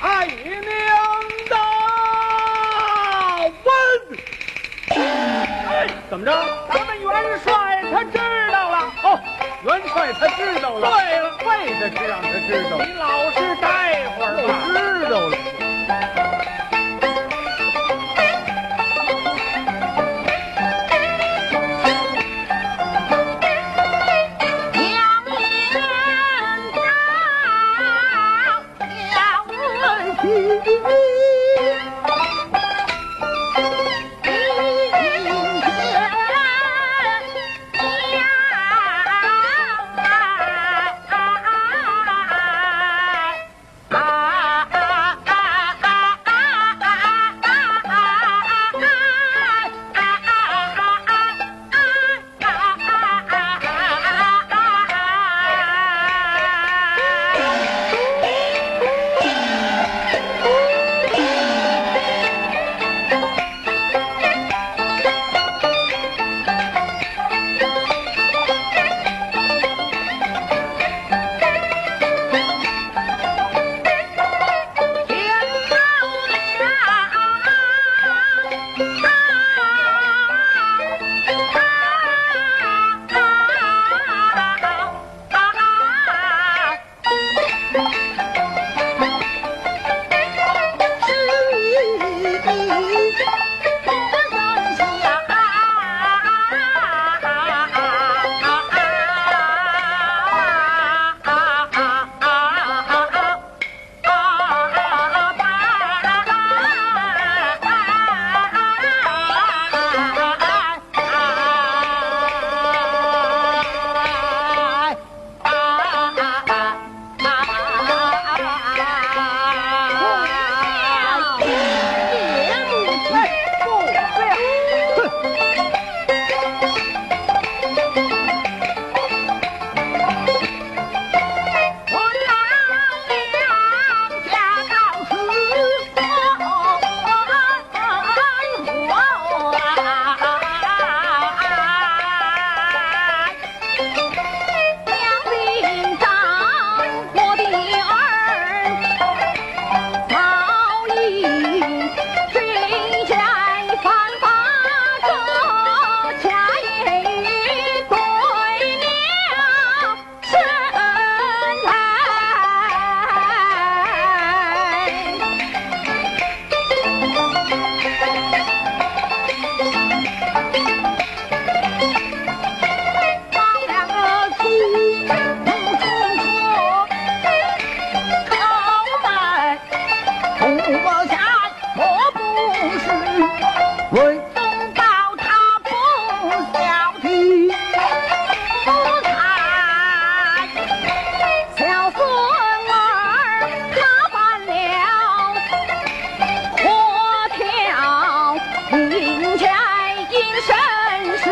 爱娘子，问怎么着？咱们元帅他知道了。哦，元帅他知道了。对了，为的是让他知道。你老实待会儿吧。知道了。为忠报他不孝的不才小孙儿他犯了何条命钱银生世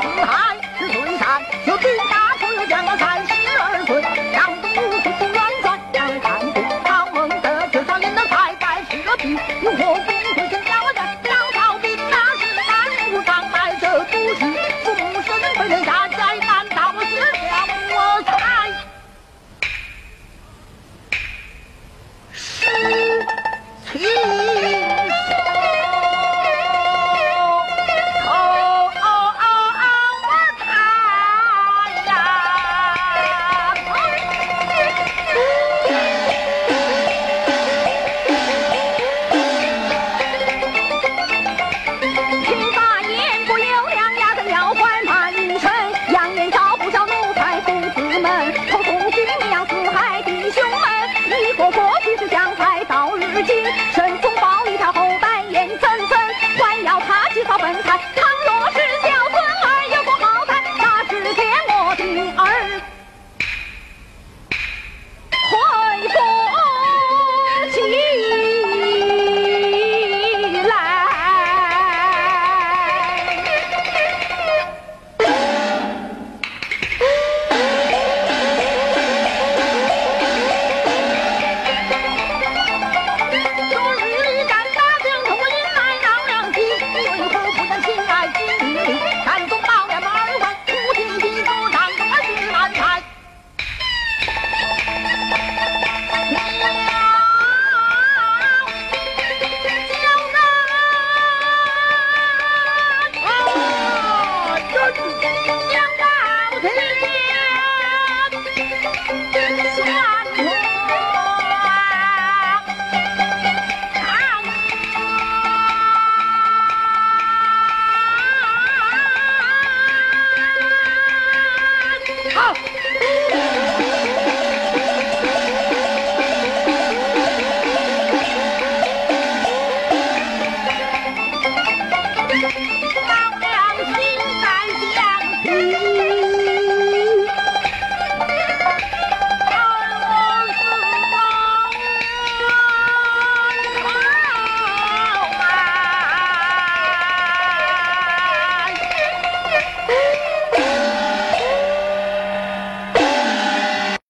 啊。到日今，